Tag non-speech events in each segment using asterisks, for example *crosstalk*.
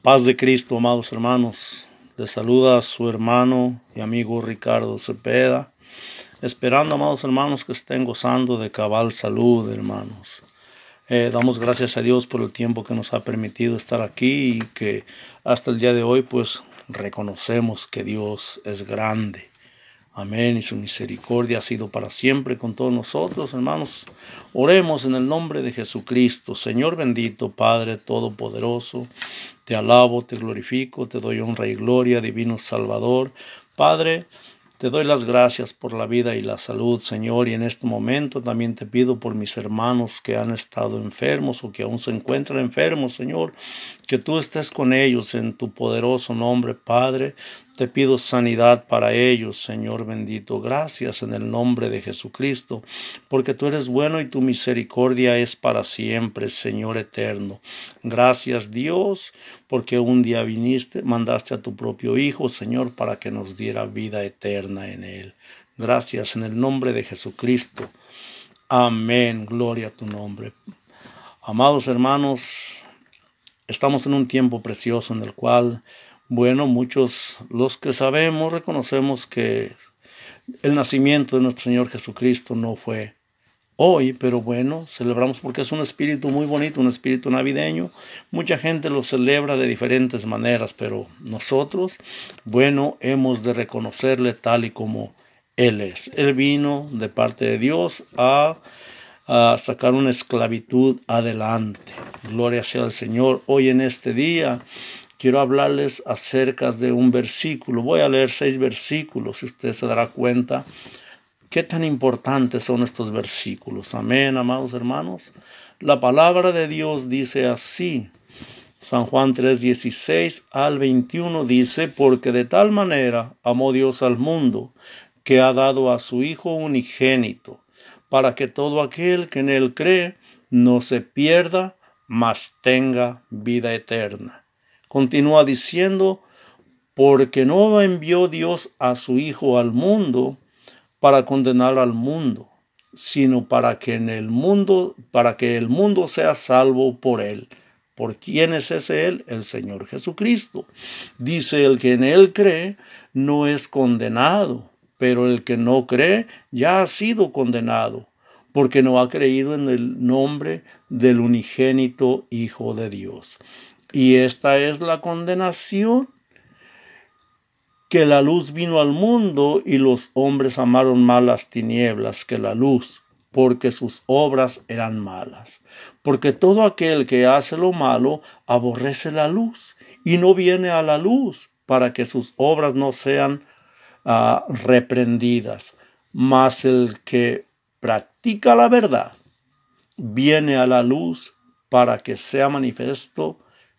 Paz de Cristo, amados hermanos. Les saluda su hermano y amigo Ricardo Cepeda, esperando, amados hermanos, que estén gozando de cabal salud, hermanos. Eh, damos gracias a Dios por el tiempo que nos ha permitido estar aquí y que hasta el día de hoy, pues, reconocemos que Dios es grande Amén. Y su misericordia ha sido para siempre con todos nosotros, hermanos. Oremos en el nombre de Jesucristo. Señor bendito, Padre Todopoderoso, te alabo, te glorifico, te doy honra y gloria, divino Salvador. Padre, te doy las gracias por la vida y la salud, Señor, y en este momento también te pido por mis hermanos que han estado enfermos o que aún se encuentran enfermos, Señor, que tú estés con ellos en tu poderoso nombre, Padre. Te pido sanidad para ellos, Señor bendito. Gracias en el nombre de Jesucristo, porque tú eres bueno y tu misericordia es para siempre, Señor eterno. Gracias Dios, porque un día viniste, mandaste a tu propio Hijo, Señor, para que nos diera vida eterna en él. Gracias en el nombre de Jesucristo. Amén. Gloria a tu nombre. Amados hermanos, estamos en un tiempo precioso en el cual bueno, muchos los que sabemos reconocemos que el nacimiento de nuestro Señor Jesucristo no fue hoy, pero bueno, celebramos porque es un espíritu muy bonito, un espíritu navideño. Mucha gente lo celebra de diferentes maneras, pero nosotros, bueno, hemos de reconocerle tal y como Él es. Él vino de parte de Dios a, a sacar una esclavitud adelante. Gloria sea al Señor. Hoy en este día quiero hablarles acerca de un versículo. Voy a leer seis versículos y usted se dará cuenta qué tan importantes son estos versículos. Amén, amados hermanos. La palabra de Dios dice así. San Juan 3:16 al 21 dice, porque de tal manera amó Dios al mundo, que ha dado a su Hijo unigénito, para que todo aquel que en él cree no se pierda, mas tenga vida eterna. Continúa diciendo, porque no envió Dios a su Hijo al mundo para condenar al mundo, sino para que en el mundo, para que el mundo sea salvo por él. ¿Por quién es ese él? El Señor Jesucristo. Dice el que en él cree no es condenado, pero el que no cree ya ha sido condenado, porque no ha creído en el nombre del unigénito Hijo de Dios. Y esta es la condenación, que la luz vino al mundo y los hombres amaron más las tinieblas que la luz, porque sus obras eran malas. Porque todo aquel que hace lo malo aborrece la luz y no viene a la luz para que sus obras no sean ah, reprendidas. Mas el que practica la verdad viene a la luz para que sea manifiesto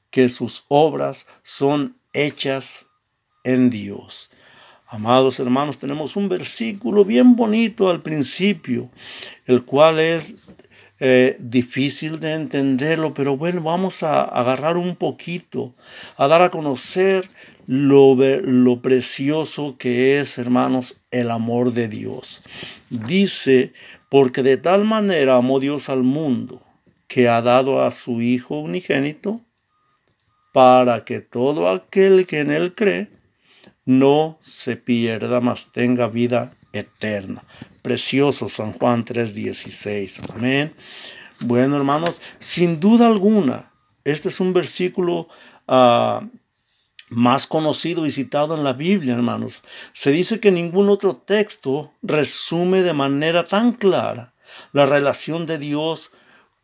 que sus obras son hechas en Dios. Amados hermanos, tenemos un versículo bien bonito al principio, el cual es eh, difícil de entenderlo, pero bueno, vamos a agarrar un poquito, a dar a conocer lo, lo precioso que es, hermanos, el amor de Dios. Dice, porque de tal manera amó Dios al mundo, que ha dado a su Hijo unigénito, para que todo aquel que en él cree no se pierda, mas tenga vida eterna. Precioso San Juan 3:16. Amén. Bueno, hermanos, sin duda alguna, este es un versículo ah, más conocido y citado en la Biblia, hermanos. Se dice que ningún otro texto resume de manera tan clara la relación de Dios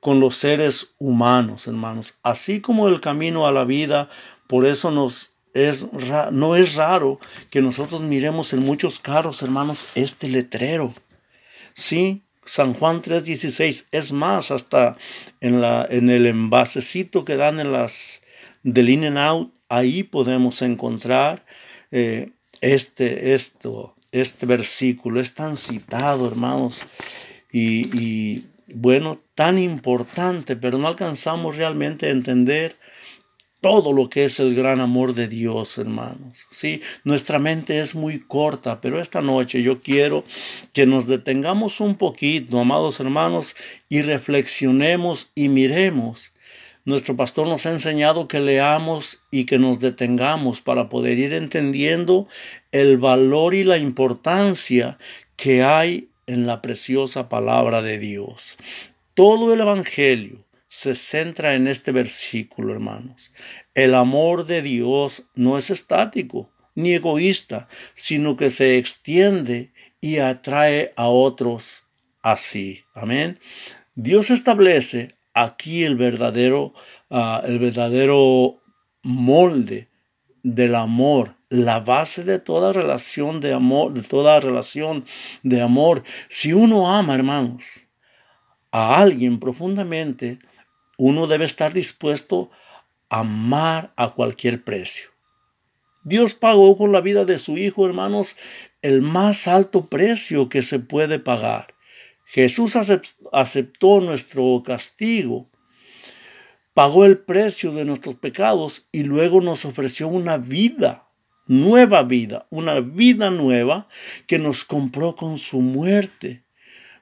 con los seres humanos, hermanos. Así como el camino a la vida, por eso nos es no es raro que nosotros miremos en muchos carros, hermanos, este letrero. Sí, San Juan 3:16, es más, hasta en, la, en el envasecito que dan en las del In and Out, ahí podemos encontrar eh, este, esto, este versículo. Es tan citado, hermanos, y, y bueno, tan importante, pero no alcanzamos realmente a entender todo lo que es el gran amor de Dios, hermanos. Sí, nuestra mente es muy corta, pero esta noche yo quiero que nos detengamos un poquito, amados hermanos, y reflexionemos y miremos Nuestro pastor nos ha enseñado que leamos y que nos detengamos para poder ir entendiendo el valor y la importancia que hay en la preciosa palabra de Dios. Todo el Evangelio se centra en este versículo, hermanos. El amor de Dios no es estático ni egoísta, sino que se extiende y atrae a otros así. Amén. Dios establece aquí el verdadero, ah, el verdadero molde del amor, la base de toda relación de amor, de toda relación de amor. Si uno ama, hermanos, a alguien profundamente, uno debe estar dispuesto a amar a cualquier precio. Dios pagó con la vida de su Hijo, hermanos, el más alto precio que se puede pagar. Jesús aceptó nuestro castigo, pagó el precio de nuestros pecados y luego nos ofreció una vida, nueva vida, una vida nueva que nos compró con su muerte.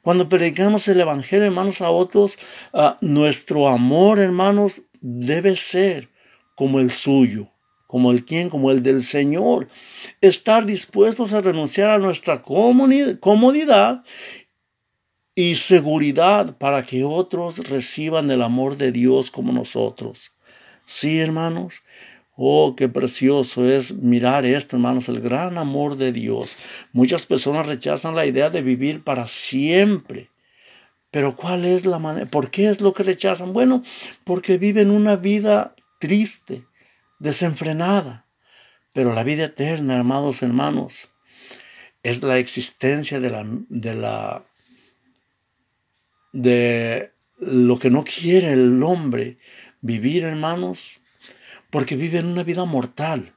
Cuando predicamos el Evangelio, hermanos, a otros, ah, nuestro amor, hermanos, debe ser como el suyo, como el quien, como el del Señor. Estar dispuestos a renunciar a nuestra comodidad y seguridad para que otros reciban el amor de Dios como nosotros. Sí, hermanos. Oh, qué precioso es mirar esto, hermanos, el gran amor de Dios. Muchas personas rechazan la idea de vivir para siempre. Pero ¿cuál es la manera? ¿Por qué es lo que rechazan? Bueno, porque viven una vida triste, desenfrenada. Pero la vida eterna, hermanos, hermanos, es la existencia de la, de la, de lo que no quiere el hombre vivir, hermanos, porque viven una vida mortal.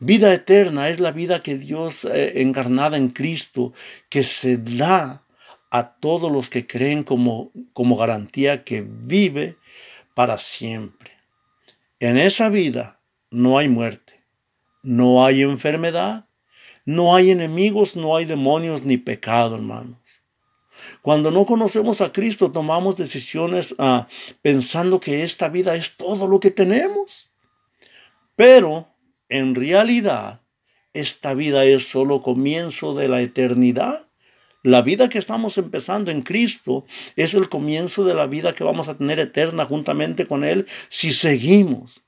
Vida eterna es la vida que Dios eh, encarnada en Cristo, que se da a todos los que creen como, como garantía que vive para siempre. En esa vida no hay muerte, no hay enfermedad, no hay enemigos, no hay demonios ni pecado, hermanos. Cuando no conocemos a Cristo, tomamos decisiones ah, pensando que esta vida es todo lo que tenemos. Pero, en realidad, esta vida es solo comienzo de la eternidad. La vida que estamos empezando en Cristo es el comienzo de la vida que vamos a tener eterna juntamente con Él si seguimos.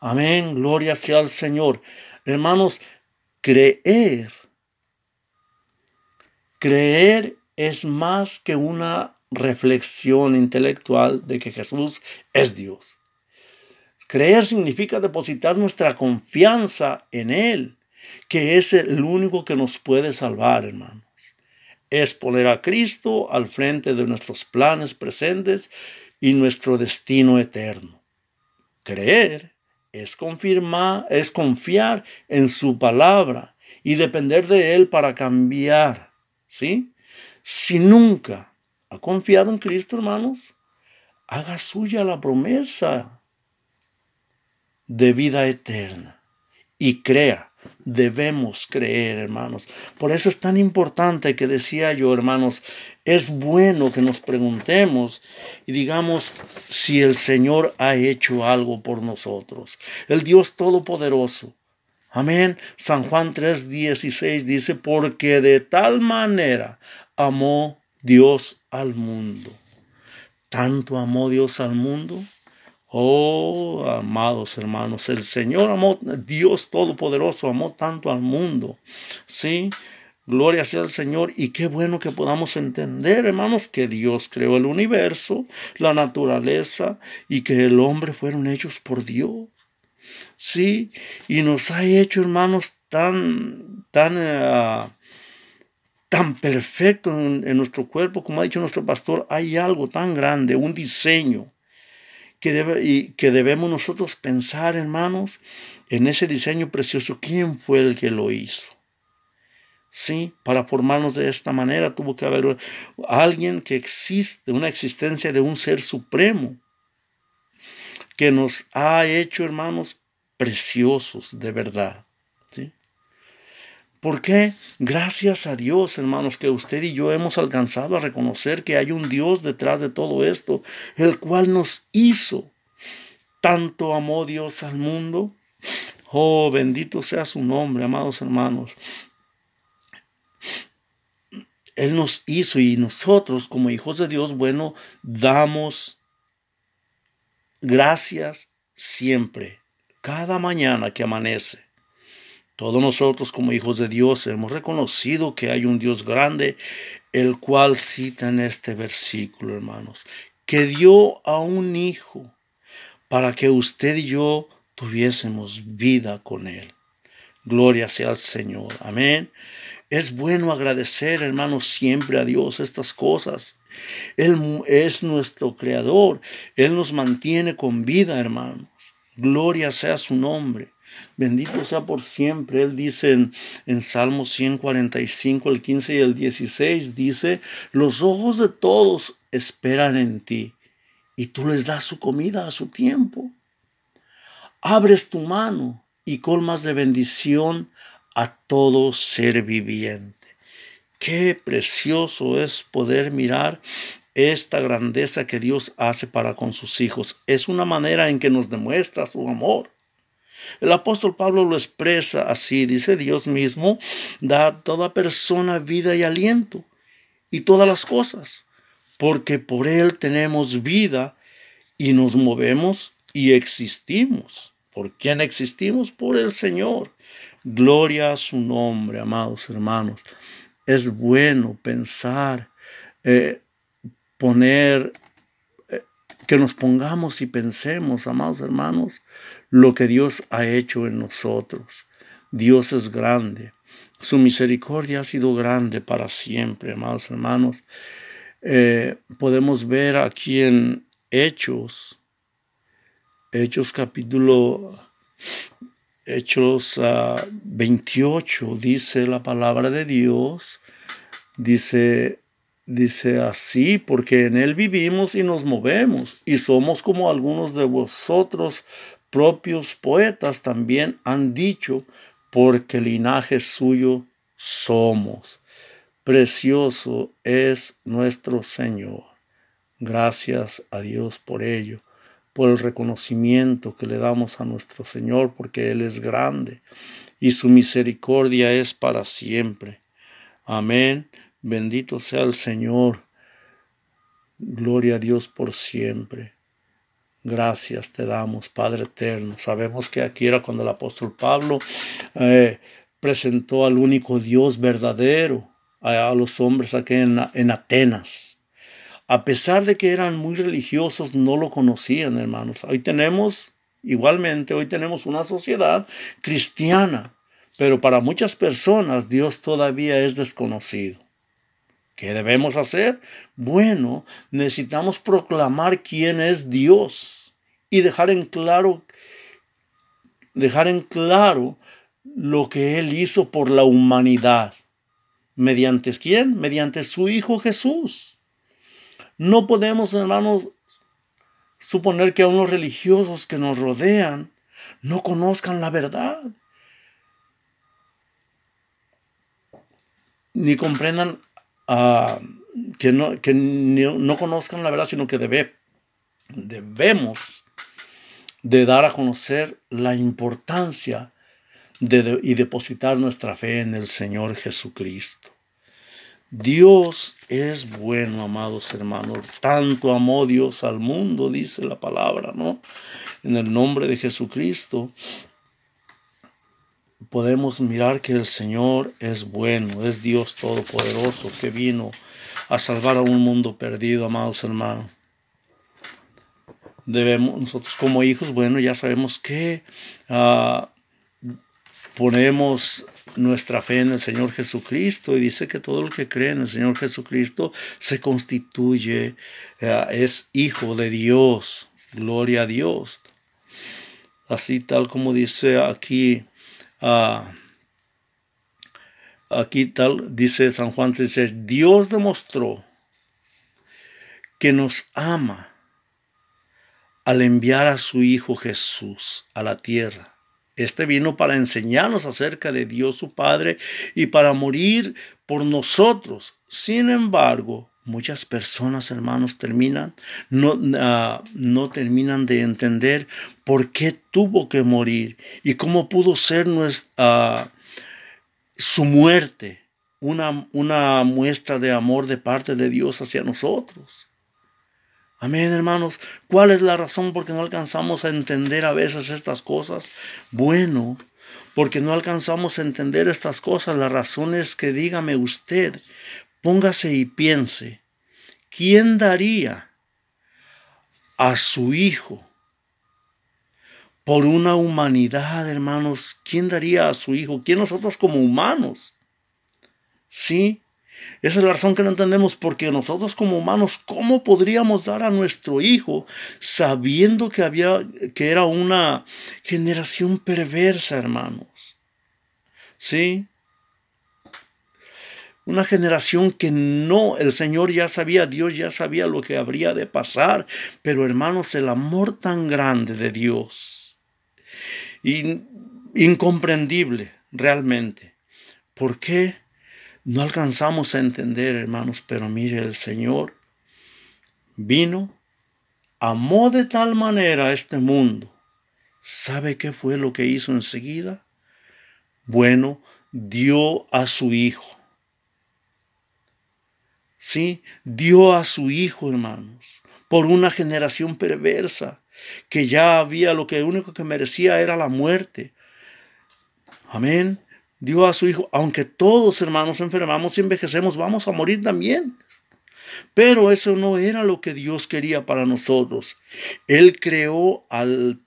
Amén, gloria sea al Señor. Hermanos, creer Creer es más que una reflexión intelectual de que Jesús es Dios. Creer significa depositar nuestra confianza en Él, que es el único que nos puede salvar, hermanos. Es poner a Cristo al frente de nuestros planes presentes y nuestro destino eterno. Creer es confirmar, es confiar en su palabra y depender de Él para cambiar ¿Sí? Si nunca ha confiado en Cristo, hermanos, haga suya la promesa de vida eterna y crea. Debemos creer, hermanos. Por eso es tan importante que decía yo, hermanos, es bueno que nos preguntemos y digamos si el Señor ha hecho algo por nosotros. El Dios Todopoderoso Amén. San Juan 3:16 dice, porque de tal manera amó Dios al mundo. Tanto amó Dios al mundo. Oh, amados hermanos, el Señor amó, Dios Todopoderoso amó tanto al mundo. Sí, Gloria sea al Señor y qué bueno que podamos entender, hermanos, que Dios creó el universo, la naturaleza y que el hombre fueron hechos por Dios. Sí, y nos ha hecho, hermanos, tan, tan, uh, tan perfecto en, nuestro cuerpo, como ha dicho nuestro pastor, hay algo tan grande, un diseño que, debe, y que debemos nosotros pensar, hermanos, en ese diseño precioso. ¿Quién fue el que lo hizo? Sí, para formarnos de esta manera tuvo que haber alguien que existe, una existencia de un ser supremo que nos ha hecho, hermanos, preciosos de verdad. ¿sí? ¿Por qué? Gracias a Dios, hermanos, que usted y yo hemos alcanzado a reconocer que hay un Dios detrás de todo esto, el cual nos hizo. Tanto amó Dios al mundo. Oh, bendito sea su nombre, amados hermanos. Él nos hizo y nosotros como hijos de Dios, bueno, damos gracias siempre, cada mañana que amanece. Todos nosotros como hijos de Dios hemos reconocido que hay un Dios grande, el cual cita en este versículo, hermanos, que dio a un hijo para que usted y yo tuviésemos vida con él. Gloria sea al Señor. Amén. Es bueno agradecer, hermanos, siempre a Dios estas cosas. Él es nuestro creador. Él nos mantiene con vida, hermanos. Gloria sea su nombre. Bendito sea por siempre. Él dice en, en Salmo 145, el 15 y el 16, dice, los ojos de todos esperan en ti y tú les das su comida a su tiempo. Abres tu mano y colmas de bendición a todo ser viviente. Qué precioso es poder mirar esta grandeza que Dios hace para con sus hijos. Es una manera en que nos demuestra su amor. El apóstol Pablo lo expresa así, dice Dios mismo, da a toda persona vida y aliento y todas las cosas, porque por Él tenemos vida y nos movemos y existimos. ¿Por quién existimos? Por el Señor. Gloria a su nombre, amados hermanos. Es bueno pensar, eh, poner, eh, que nos pongamos y pensemos, amados hermanos, lo que Dios ha hecho en nosotros. Dios es grande. Su misericordia ha sido grande para siempre, amados hermanos. Eh, podemos ver aquí en Hechos, Hechos capítulo, Hechos 28, ah, dice la palabra de Dios, dice, dice así, porque en Él vivimos y nos movemos, y somos como algunos de vosotros, propios poetas también han dicho, porque linaje suyo somos. Precioso es nuestro Señor. Gracias a Dios por ello, por el reconocimiento que le damos a nuestro Señor, porque Él es grande y su misericordia es para siempre. Amén. Bendito sea el Señor. Gloria a Dios por siempre. Gracias te damos, Padre eterno. Sabemos que aquí era cuando el apóstol Pablo eh, presentó al único Dios verdadero a, los hombres aquí en, en Atenas. A pesar de que eran muy religiosos, no lo conocían, hermanos. Hoy tenemos, igualmente, hoy tenemos una sociedad cristiana, pero para muchas personas Dios todavía es desconocido. ¿Qué debemos hacer? Bueno, necesitamos proclamar quién es Dios y dejar en claro dejar en claro lo que él hizo por la humanidad. ¿Mediante quién? Mediante su hijo Jesús. No podemos, hermanos, suponer que a unos religiosos que nos rodean no conozcan la verdad. Ni comprendan que, no, que no, conozcan la verdad, sino que debe, debemos de dar a conocer la importancia de, y depositar nuestra fe en el Señor Jesucristo. Dios es bueno, amados hermanos. Tanto amó Dios al mundo, dice la palabra, ¿no? En el nombre de Jesucristo podemos mirar que el Señor es bueno, es Dios Todopoderoso que vino a salvar a un mundo perdido, amados hermanos. Debemos, nosotros como hijos, bueno, ya sabemos que ah, ponemos nuestra fe en el Señor Jesucristo y dice que todo el que cree en el Señor Jesucristo se constituye, ah, es hijo de Dios, gloria a Dios. Así tal como dice aquí Ah, aquí tal, dice San Juan dice, Dios demostró que nos ama al enviar a su Hijo Jesús a la tierra Este vino para enseñarnos acerca de Dios su Padre y para morir por nosotros. Sin embargo, muchas personas, hermanos, terminan, no, ah, no terminan de entender por qué tuvo que morir y cómo pudo ser nuestra, su muerte una, una muestra de amor de parte de Dios hacia nosotros. Amén, hermanos. ¿Cuál es la razón por qué no alcanzamos a entender a veces estas cosas? Bueno, porque no alcanzamos a entender estas cosas. La razón es que dígame usted, póngase y piense, ¿quién daría a su hijo por una humanidad, hermanos? ¿Quién daría a su hijo? ¿Quién nosotros como humanos? Sí, esa es la razón que no entendemos, porque nosotros como humanos, ¿cómo podríamos dar a nuestro hijo sabiendo que había, que era una generación perversa, hermanos? ¿Sí? Una generación que no, el Señor ya sabía, Dios ya sabía lo que habría de pasar, pero hermanos, el amor tan grande de Dios, incomprendible realmente. ¿Por qué? No alcanzamos a entender, hermanos, pero mire, el Señor vino, amó de tal manera a este mundo. ¿Sabe qué fue lo que hizo enseguida? Bueno, dio a su Hijo. Sí, dio a su Hijo, hermanos, por una generación perversa, que ya había lo que único que merecía era la muerte. Amén dio a su Hijo, aunque todos hermanos enfermamos y envejecemos, vamos a morir también. Pero eso no era lo que Dios quería para nosotros. Él creó a la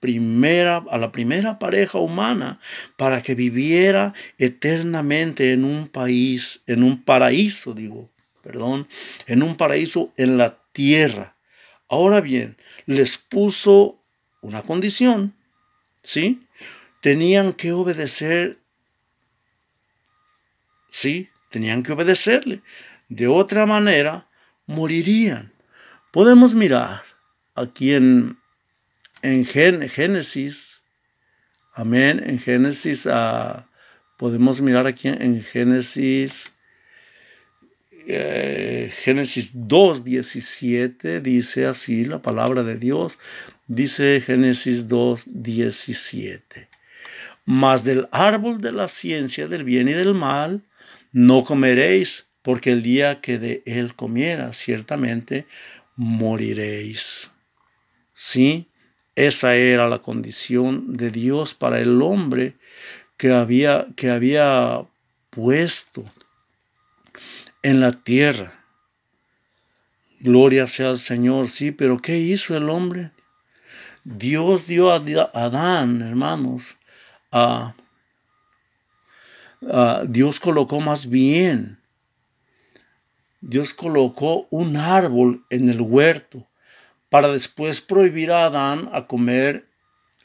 primera pareja humana para que viviera eternamente en un país, en un paraíso, digo, perdón, en un paraíso en la tierra. Ahora bien, les puso una condición, ¿sí? Tenían que obedecer Sí, tenían que obedecerle. De otra manera, morirían. Podemos mirar aquí en, en Génesis, amén, en Génesis, uh, podemos mirar aquí en Génesis, eh, Génesis 2, 17, dice así la palabra de Dios, dice Génesis 2, 17. Mas del árbol de la ciencia del bien y del mal, no comeréis, porque el día que de él comiera, ciertamente moriréis. Sí, esa era la condición de Dios para el hombre que había, que había puesto en la tierra. Gloria sea al Señor, sí, pero ¿qué hizo el hombre? Dios dio a Adán, hermanos, a Dios colocó más bien, Dios colocó un árbol en el huerto para después prohibir a Adán a comer,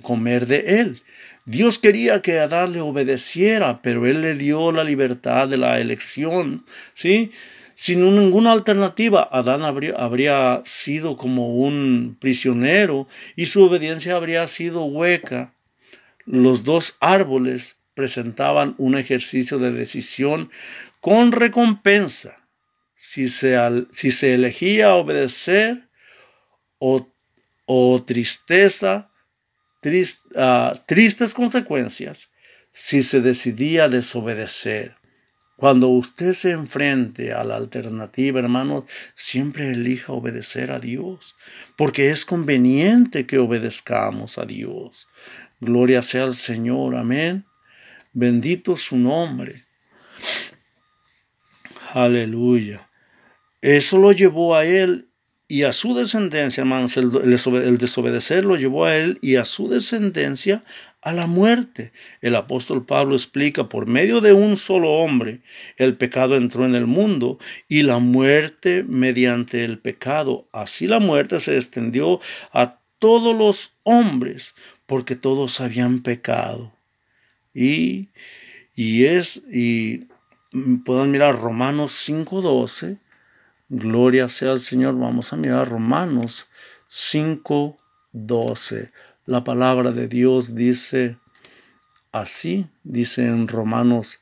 comer de él. Dios quería que Adán le obedeciera, pero él le dio la libertad de la elección, ¿sí? Sin ninguna alternativa, Adán habría, sido como un prisionero y su obediencia habría sido hueca. Los dos árboles presentaban un ejercicio de decisión con recompensa si se, si se elegía obedecer o, o tristeza, ah, tristes consecuencias si se decidía desobedecer. Cuando usted se enfrente a la alternativa, hermanos, siempre elija obedecer a Dios, porque es conveniente que obedezcamos a Dios. Gloria sea al Señor, amén. Bendito su nombre. Aleluya. Eso lo llevó a él y a su descendencia, hermanos. El, desobedecer lo llevó a él y a su descendencia a la muerte. El apóstol Pablo explica, por medio de un solo hombre, el pecado entró en el mundo y la muerte mediante el pecado. Así la muerte se extendió a todos los hombres, porque todos habían pecado. Y, y es, y puedan mirar Romanos 5.12, gloria sea al Señor, vamos a mirar Romanos 5.12. La palabra de Dios dice así, dice en Romanos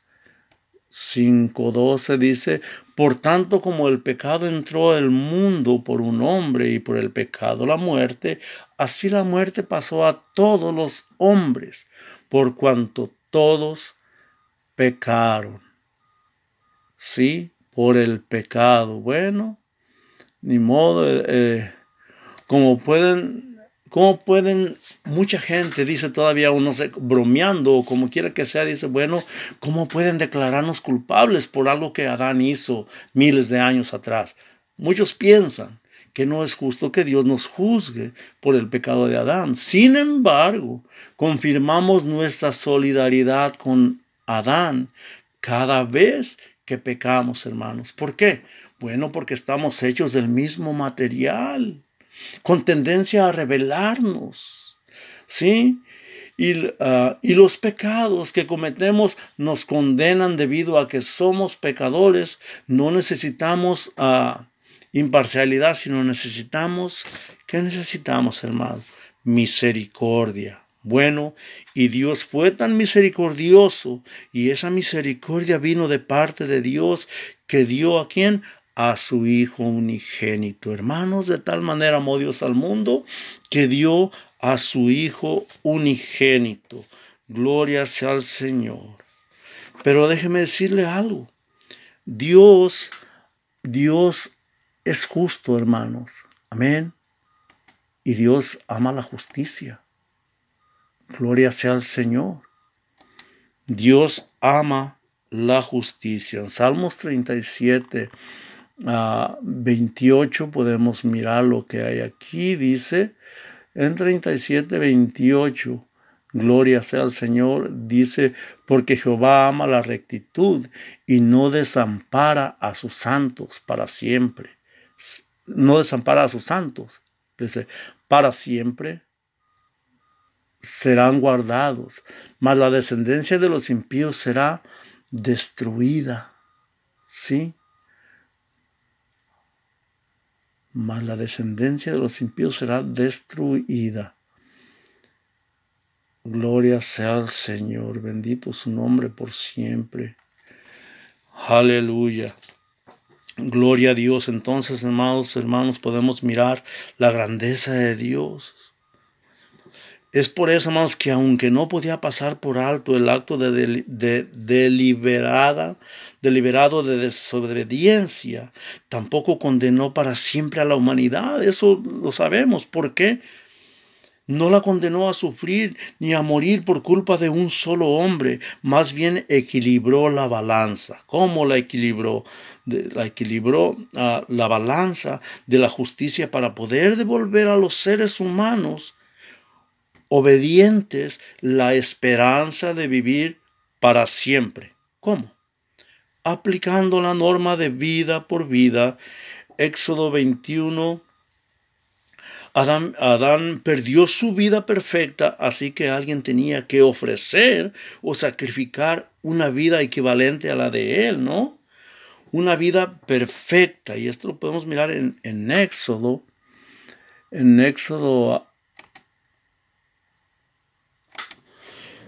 5.12, dice, por tanto como el pecado entró al mundo por un hombre y por el pecado la muerte, así la muerte pasó a todos los hombres, por cuanto todos pecaron. Sí, por el pecado. Bueno, ni modo, eh, eh, como pueden ¿Cómo pueden, mucha gente dice todavía uno se, bromeando o como quiera que sea, dice, bueno, ¿cómo pueden declararnos culpables por algo que Adán hizo miles de años atrás? Muchos piensan que no es justo que Dios nos juzgue por el pecado de Adán. Sin embargo, confirmamos nuestra solidaridad con Adán cada vez que pecamos, hermanos. ¿Por qué? Bueno, porque estamos hechos del mismo material con tendencia a rebelarnos, ¿sí? Y, ah, y, los pecados que cometemos nos condenan debido a que somos pecadores. No necesitamos uh, imparcialidad, sino necesitamos, ¿qué necesitamos, hermano? Misericordia. Bueno, y Dios fue tan misericordioso, y esa misericordia vino de parte de Dios que dio a quien? a su Hijo unigénito. Hermanos, de tal manera amó Dios al mundo que dio a su Hijo unigénito. Gloria sea al Señor. Pero déjeme decirle algo. Dios, Dios es justo, hermanos. Amén. Y Dios ama la justicia. Gloria sea al Señor. Dios ama la justicia. En Salmos 37, 28 podemos mirar lo que hay aquí. Dice en 37, 28. Gloria sea al Señor, dice, porque Jehová ama la rectitud y no desampara a sus santos para siempre. No desampara a sus santos. Dice, para siempre serán guardados, mas la descendencia de los impíos será destruida. ¿Sí? mas la descendencia de los impíos será destruida. Gloria sea al Señor, bendito su nombre por siempre. Aleluya. Gloria a Dios. Entonces, amados hermanos, podemos mirar la grandeza de Dios. Es por eso, hermanos, que aunque no podía pasar por alto el acto de, deliberada, deliberado de desobediencia, tampoco condenó para siempre a la humanidad. Eso lo sabemos. ¿Por qué? No la condenó a sufrir ni a morir por culpa de un solo hombre, más bien equilibró la balanza. ¿Cómo la equilibró? la equilibró ah, la balanza de la justicia para poder devolver a los seres humanos obedientes la esperanza de vivir para siempre. ¿Cómo? Aplicando la norma de vida por vida. Éxodo 21. Adán, Adán, perdió su vida perfecta, así que alguien tenía que ofrecer o sacrificar una vida equivalente a la de él, ¿no? Una vida perfecta. Y esto lo podemos mirar en, en Éxodo, en Éxodo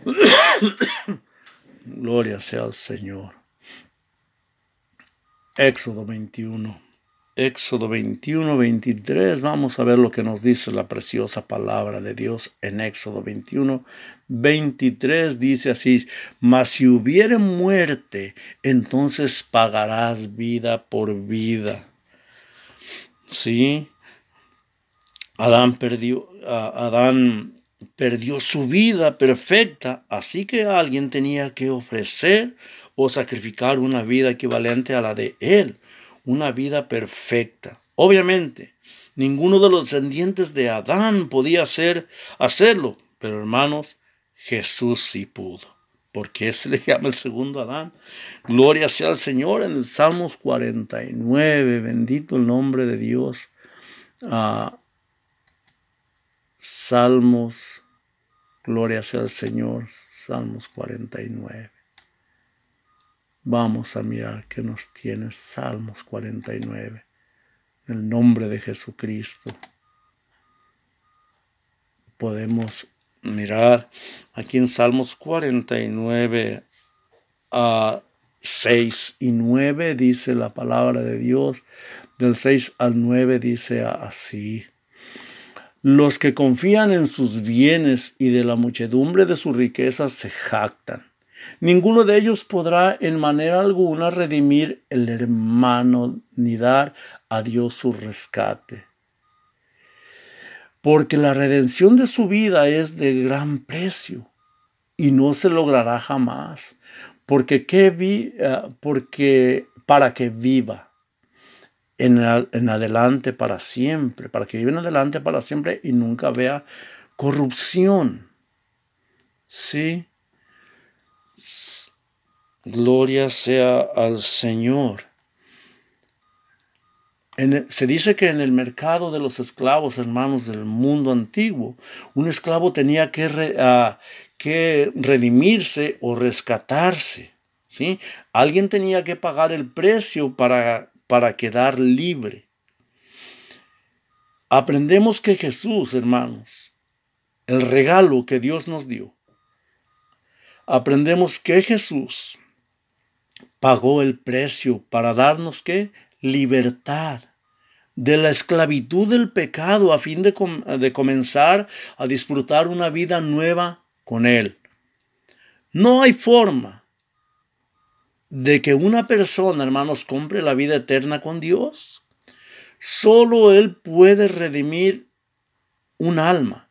*coughs* Gloria sea al Señor. Éxodo 21. Éxodo 21, 23. Vamos a ver lo que nos dice la preciosa palabra de Dios en Éxodo 21, 23. Dice así, mas si hubiere muerte, entonces pagarás vida por vida. Sí. Adán perdió, Adán perdió su vida perfecta, así que alguien tenía que ofrecer o sacrificar una vida equivalente a la de él, una vida perfecta. Obviamente, ninguno de los descendientes de Adán podía hacer, hacerlo, pero hermanos, Jesús sí pudo. porque *laughs* se le llama el segundo Adán? Gloria sea al Señor en el Salmos 49, bendito el nombre de Dios. Ah, Salmos, gloria sea al Señor, Salmos 49. Vamos a mirar qué nos tiene Salmos 49. En el nombre de Jesucristo podemos mirar aquí en Salmos 49 a 6 y 9 dice la palabra de Dios. Del 6 al 9 dice así. Los que confían en sus bienes y de la muchedumbre de sus riquezas se jactan. Ninguno de ellos podrá en manera alguna redimir el hermano ni dar a Dios su rescate. Porque la redención de su vida es de gran precio y no se logrará jamás, porque, vi, eh, porque para que viva en, adelante para siempre, para que viva en adelante para siempre y nunca vea corrupción. Sí. Gloria sea al Señor se dice que en el mercado de los esclavos, hermanos del mundo antiguo, un esclavo tenía que, ah, que redimirse o rescatarse. ¿sí? Alguien tenía que pagar el precio para, para quedar libre. Aprendemos que Jesús, hermanos, el regalo que Dios nos dio, aprendemos que Jesús pagó el precio para darnos que libertad de la esclavitud del pecado a fin de, de, comenzar a disfrutar una vida nueva con Él. No hay forma de que una persona, hermanos, compre la vida eterna con Dios. Solo Él puede redimir un alma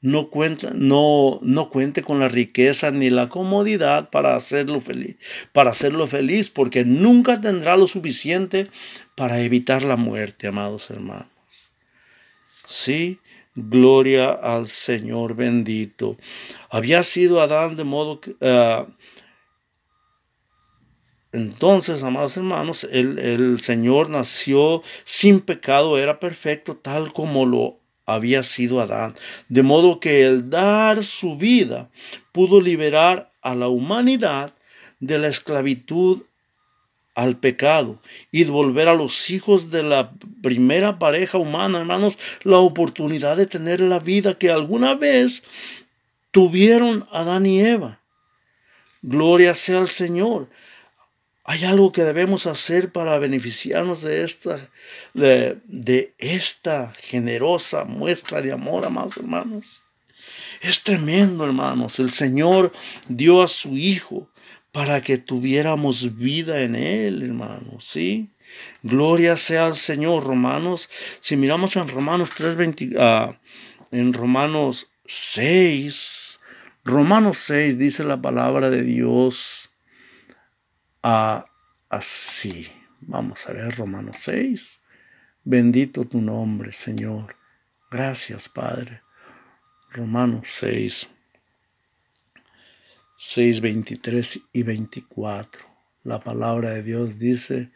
no, no, no cuente con la riqueza ni la comodidad para hacerlo feliz, para hacerlo feliz, porque nunca tendrá lo suficiente para evitar la muerte, amados hermanos. Sí, gloria al Señor bendito. Había sido Adán de modo que... Ah, entonces, amados hermanos, el, el Señor nació sin pecado, era perfecto, tal como lo había sido Adán, de modo que el dar su vida pudo liberar a la humanidad de la esclavitud al pecado y volver a los hijos de la primera pareja humana, hermanos, la oportunidad de tener la vida que alguna vez tuvieron Adán y Eva. Gloria sea al Señor. Hay algo que debemos hacer para beneficiarnos de esta, de, esta generosa muestra de amor, amados hermanos. Es tremendo, hermanos. El Señor dio a su Hijo para que tuviéramos vida en Él, hermanos. ¿Sí? Gloria sea al Señor, Romanos. Si miramos en Romanos 3, ah, en Romanos 6, Romanos 6 dice la palabra de Dios así. Vamos a ver Romanos 6. Bendito tu nombre, Señor. Gracias, Padre. Romanos 6, 6, 23 y 24. La palabra de Dios dice,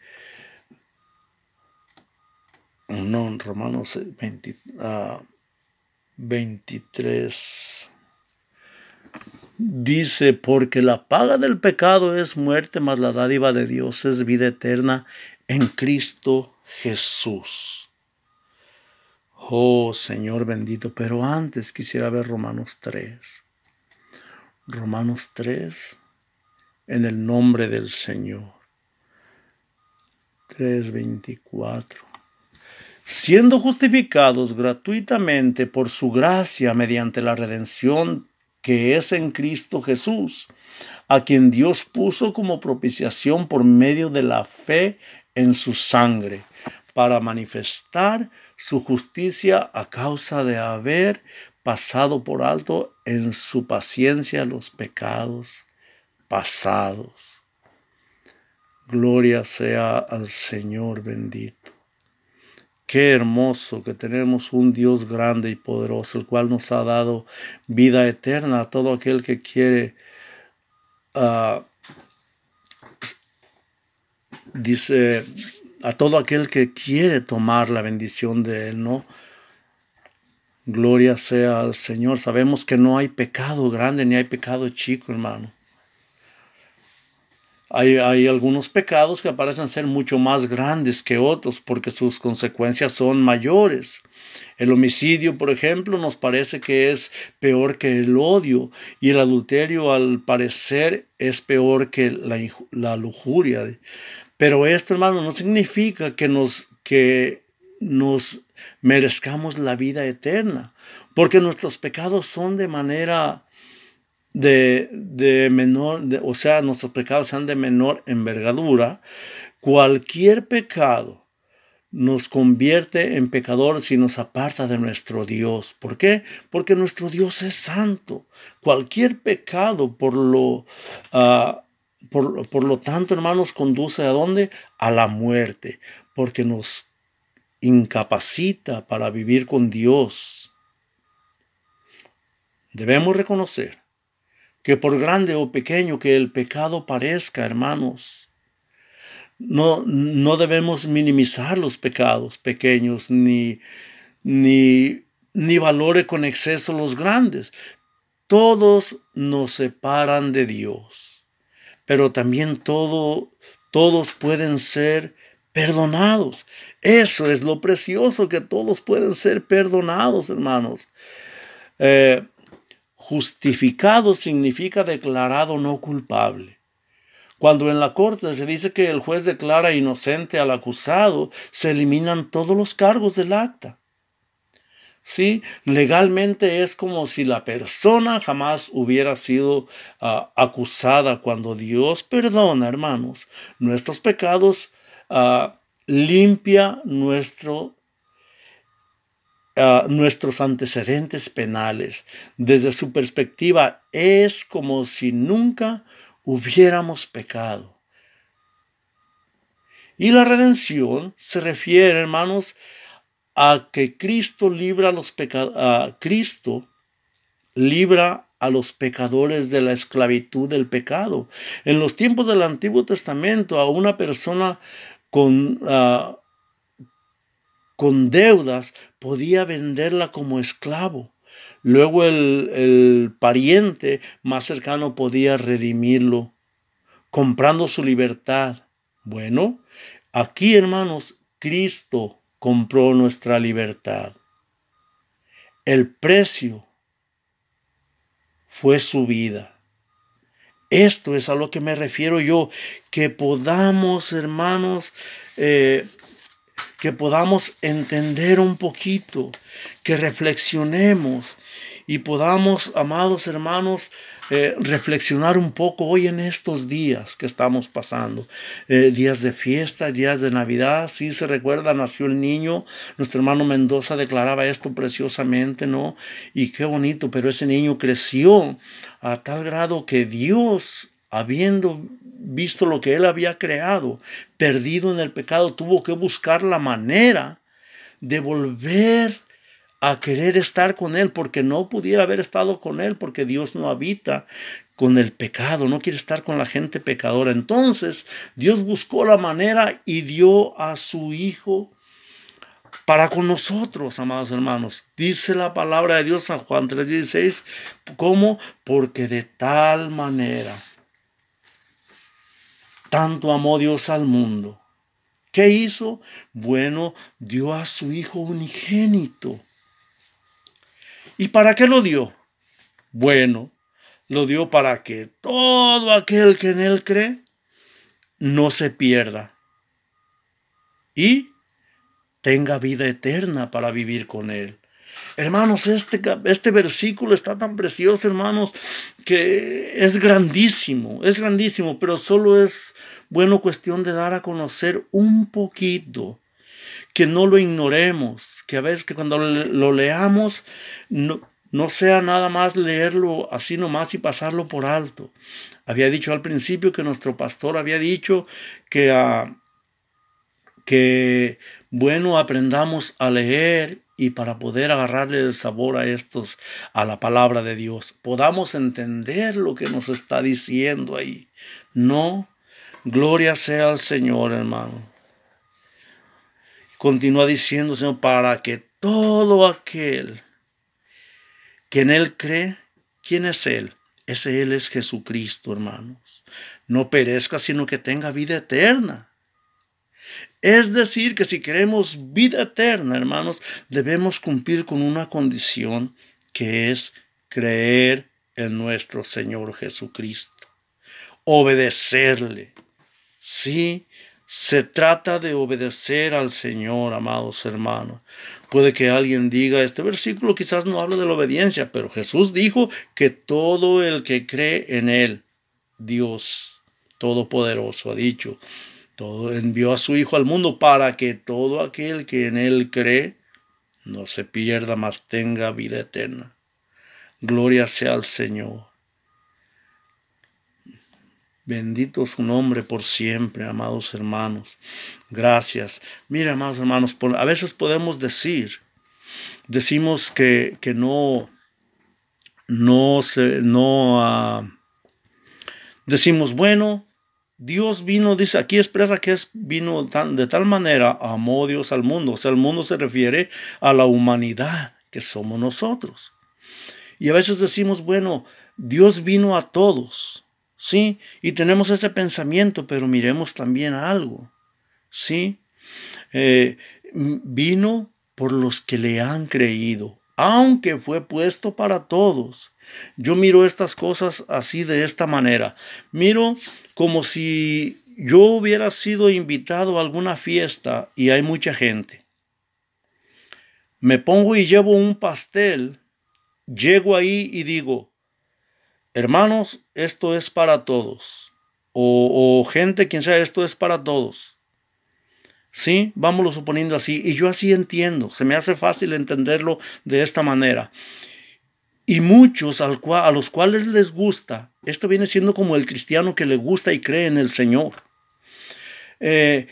no, Romanos 20, 23. Dice, porque la paga del pecado es muerte, mas la dádiva de Dios es vida eterna en Cristo Jesús. Oh Señor bendito, pero antes quisiera ver Romanos 3. Romanos 3, en el nombre del Señor. 3.24. Siendo justificados gratuitamente por su gracia mediante la redención que es en Cristo Jesús, a quien Dios puso como propiciación por medio de la fe en su sangre, para manifestar su justicia a causa de haber pasado por alto en su paciencia los pecados pasados. Gloria sea al Señor bendito. Qué hermoso que tenemos un Dios grande y poderoso, el cual nos ha dado vida eterna a todo aquel que quiere, ah, dice, a todo aquel que quiere tomar la bendición de Él, ¿no? Gloria sea al Señor. Sabemos que no hay pecado grande ni hay pecado chico, hermano. Hay, algunos pecados que parecen ser mucho más grandes que otros porque sus consecuencias son mayores. El homicidio, por ejemplo, nos parece que es peor que el odio y el adulterio al parecer es peor que la, la lujuria. Pero esto, hermano, no significa que nos, que nos merezcamos la vida eterna, porque nuestros pecados son de manera de, de menor, o sea, nuestros pecados sean de menor envergadura. Cualquier pecado nos convierte en pecadores y nos aparta de nuestro Dios. ¿Por qué? Porque nuestro Dios es santo. Cualquier pecado, por lo, uh, por, por, lo tanto, hermanos, conduce a dónde? A la muerte, porque nos incapacita para vivir con Dios. Debemos reconocer que por grande o pequeño que el pecado parezca, hermanos, no, no debemos minimizar los pecados pequeños ni, ni, ni valore con exceso los grandes. Todos nos separan de Dios, pero también todo, todos pueden ser perdonados. Eso es lo precioso, que todos pueden ser perdonados, hermanos. Eh, justificado significa declarado no culpable. Cuando en la corte se dice que el juez declara inocente al acusado, se eliminan todos los cargos del acta. Sí, legalmente es como si la persona jamás hubiera sido uh, acusada. Cuando Dios perdona, hermanos, nuestros pecados, uh, limpia nuestro Nuestros antecedentes penales. Desde su perspectiva es como si nunca hubiéramos pecado. Y la redención se refiere, hermanos, a que Cristo libra a los pecadores, Cristo libra a los pecadores de la esclavitud del pecado. En los tiempos del Antiguo Testamento, a una persona con, uh, con deudas podía venderla como esclavo. Luego el, pariente más cercano podía redimirlo, comprando su libertad. Bueno, aquí hermanos, Cristo compró nuestra libertad. El precio fue su vida. Esto es a lo que me refiero yo, que podamos, hermanos, eh, que podamos entender un poquito, que reflexionemos y podamos, amados hermanos, eh, reflexionar un poco hoy en estos días que estamos pasando. Eh, días de fiesta, días de Navidad, sí se recuerda, nació el niño, nuestro hermano Mendoza declaraba esto preciosamente, ¿no? Y qué bonito, pero ese niño creció a tal grado que Dios habiendo visto lo que él había creado, perdido en el pecado, tuvo que buscar la manera de volver a querer estar con Él, porque no pudiera haber estado con Él, porque Dios no habita con el pecado, no quiere estar con la gente pecadora. Entonces Dios buscó la manera y dio a su Hijo para con nosotros, amados hermanos. Dice la palabra de Dios San Juan 3:16, ¿cómo? Porque de tal manera, tanto amó Dios al mundo. ¿Qué hizo? Bueno, dio a su Hijo unigénito ¿Y para qué lo dio? Bueno, lo dio para que todo aquel que en él cree no se pierda y tenga vida eterna para vivir con él. Hermanos, este, este versículo está tan precioso, hermanos, que es grandísimo, es grandísimo, pero solo es bueno cuestión de dar a conocer un poquito que no lo ignoremos, que a veces que cuando lo leamos no, no sea nada más leerlo así nomás y pasarlo por alto. Había dicho al principio que nuestro pastor había dicho que, uh, que bueno, aprendamos a leer y para poder agarrarle el sabor a estos, a la palabra de Dios, podamos entender lo que nos está diciendo ahí. No, gloria sea al Señor, hermano. Continúa diciendo, Señor, para que todo aquel que en Él cree, ¿quién es Él? Ese Él es Jesucristo, hermanos. No perezca, sino que tenga vida eterna. Es decir, que si queremos vida eterna, hermanos, debemos cumplir con una condición que es creer en nuestro Señor Jesucristo, obedecerle. Sí, se trata de obedecer al Señor, amados hermanos. Puede que alguien diga, este versículo quizás no habla de la obediencia, pero Jesús dijo que todo el que cree en Él, Dios Todopoderoso, ha dicho, envió a su Hijo al mundo para que todo aquel que en Él cree no se pierda, mas tenga vida eterna. Gloria sea al Señor. Bendito su nombre por siempre, amados hermanos. Gracias. Mira, amados hermanos, a veces podemos decir, decimos que, que no, no no, uh, decimos, bueno, Dios vino, dice, aquí expresa que es vino de tal manera, amó Dios al mundo. O sea, el mundo se refiere a la humanidad que somos nosotros. Y a veces decimos, bueno, Dios vino a todos. ¿sí? Y tenemos ese pensamiento, pero miremos también algo, ¿sí? Eh, vino por los que le han creído, aunque fue puesto para todos. Yo miro estas cosas así de esta manera. Miro como si yo hubiera sido invitado a alguna fiesta y hay mucha gente. Me pongo y llevo un pastel, llego ahí y digo, hermanos, esto es para todos. O, gente, quien sea, esto es para todos. Sí, vámonos suponiendo así. Y yo así entiendo. Se me hace fácil entenderlo de esta manera. Y muchos al a los cuales les gusta, esto viene siendo como el cristiano que le gusta y cree en el Señor. Eh,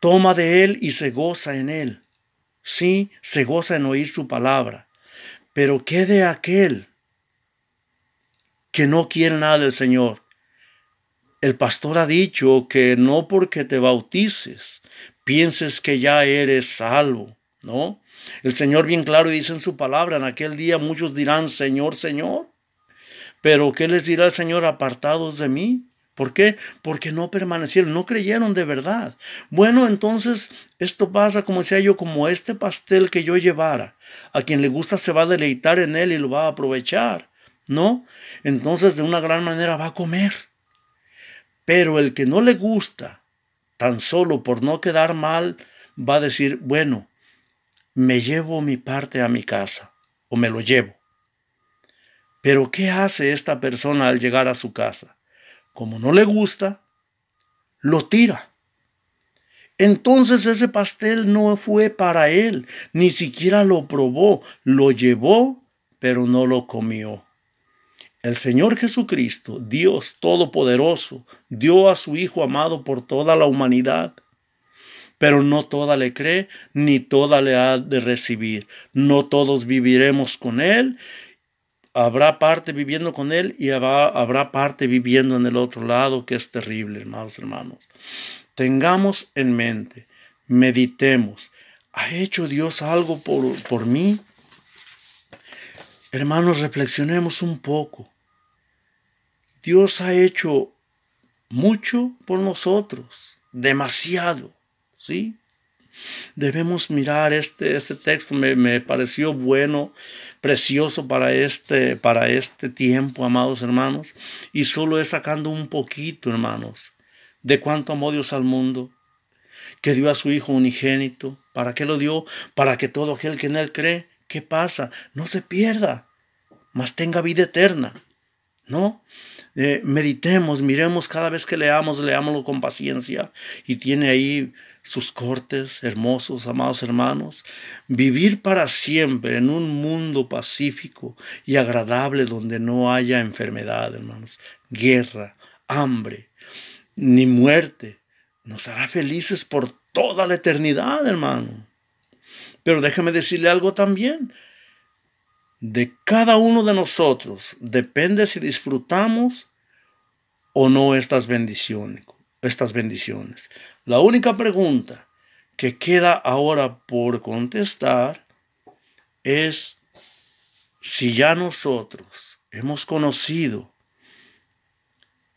toma de él y se goza en él. Sí, se goza en oír su palabra. Pero ¿qué de aquel que no quiere nada del Señor. El pastor ha dicho que no porque te bautices pienses que ya eres salvo, ¿no? El Señor bien claro dice en su palabra, en aquel día muchos dirán, Señor, Señor. Pero ¿qué les dirá el Señor apartados de mí? ¿Por qué? Porque no permanecieron, no creyeron de verdad. Bueno, entonces esto pasa, como decía yo, como este pastel que yo llevara. A quien le gusta se va a deleitar en él y lo va a aprovechar. ¿no? Entonces de una gran manera va a comer. Pero el que no le gusta, tan solo por no quedar mal, va a decir, bueno, me llevo mi parte a mi casa o me lo llevo. Pero ¿qué hace esta persona al llegar a su casa? Como no le gusta, lo tira. Entonces ese pastel no fue para él, ni siquiera lo probó, lo llevó, pero no lo comió. El Señor Jesucristo, Dios Todopoderoso, dio a su Hijo amado por toda la humanidad, pero no toda le cree, ni toda le ha de recibir. No todos viviremos con Él, habrá parte viviendo con Él y habrá, habrá parte viviendo en el otro lado, que es terrible, hermanos, hermanos. Tengamos en mente, meditemos, ¿ha hecho Dios algo por, por mí? Hermanos, reflexionemos un poco. Dios ha hecho mucho por nosotros, demasiado, ¿sí? Debemos mirar este, este texto, me, me, pareció bueno, precioso para este, para este tiempo, amados hermanos, y solo es sacando un poquito, hermanos, de cuánto amó Dios al mundo, que dio a su Hijo unigénito. ¿Para qué lo dio? Para que todo aquel que en Él cree, ¿qué pasa? No se pierda, mas tenga vida eterna. ¿No? Eh, meditemos, miremos cada vez que leamos, leámoslo con paciencia y tiene ahí sus cortes hermosos, amados hermanos. Vivir para siempre en un mundo pacífico y agradable donde no haya enfermedad, hermanos, guerra, hambre, ni muerte, nos hará felices por toda la eternidad, hermano. Pero déjeme decirle algo también de cada uno de nosotros depende si disfrutamos o no estas bendiciones. La única pregunta que queda ahora por contestar es si ya nosotros hemos conocido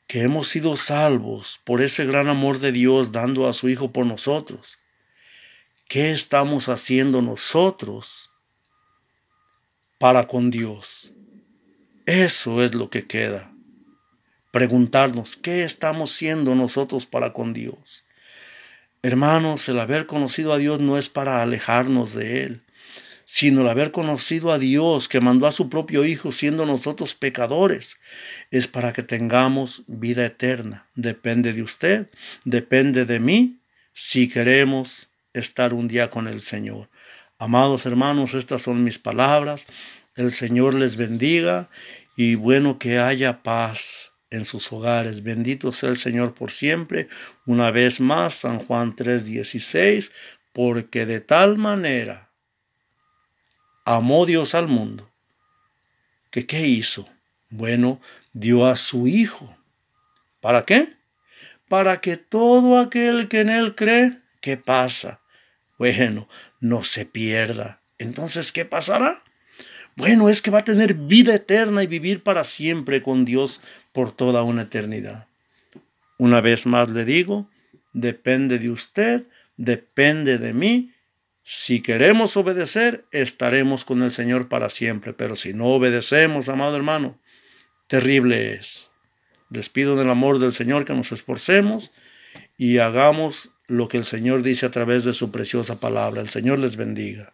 que hemos sido salvos por ese gran amor de Dios dando a su Hijo por nosotros, ¿qué estamos haciendo nosotros para con Dios? Eso es lo que queda. Preguntarnos, ¿qué estamos siendo nosotros para con Dios? Hermanos, el haber conocido a Dios no es para alejarnos de Él, sino el haber conocido a Dios que mandó a su propio Hijo siendo nosotros pecadores, es para que tengamos vida eterna. Depende de usted, depende de mí, si queremos estar un día con el Señor. Amados hermanos, estas son mis palabras. El Señor les bendiga y bueno que haya paz en sus hogares. Bendito sea el Señor por siempre. Una vez más, San Juan 3:16, porque de tal manera amó Dios al mundo, que ¿qué hizo? Bueno, dio a su Hijo. ¿Para qué? Para que todo aquel que en Él cree, ¿qué pasa? Bueno, no se pierda. Entonces, ¿qué pasará? Bueno, es que va a tener vida eterna y vivir para siempre con Dios por toda una eternidad. Una vez más le digo, depende de usted, depende de mí si queremos obedecer, estaremos con el Señor para siempre, pero si no obedecemos, amado hermano, terrible es. Despido del amor del Señor que nos esforcemos y hagamos lo que el Señor dice a través de su preciosa palabra. El Señor les bendiga.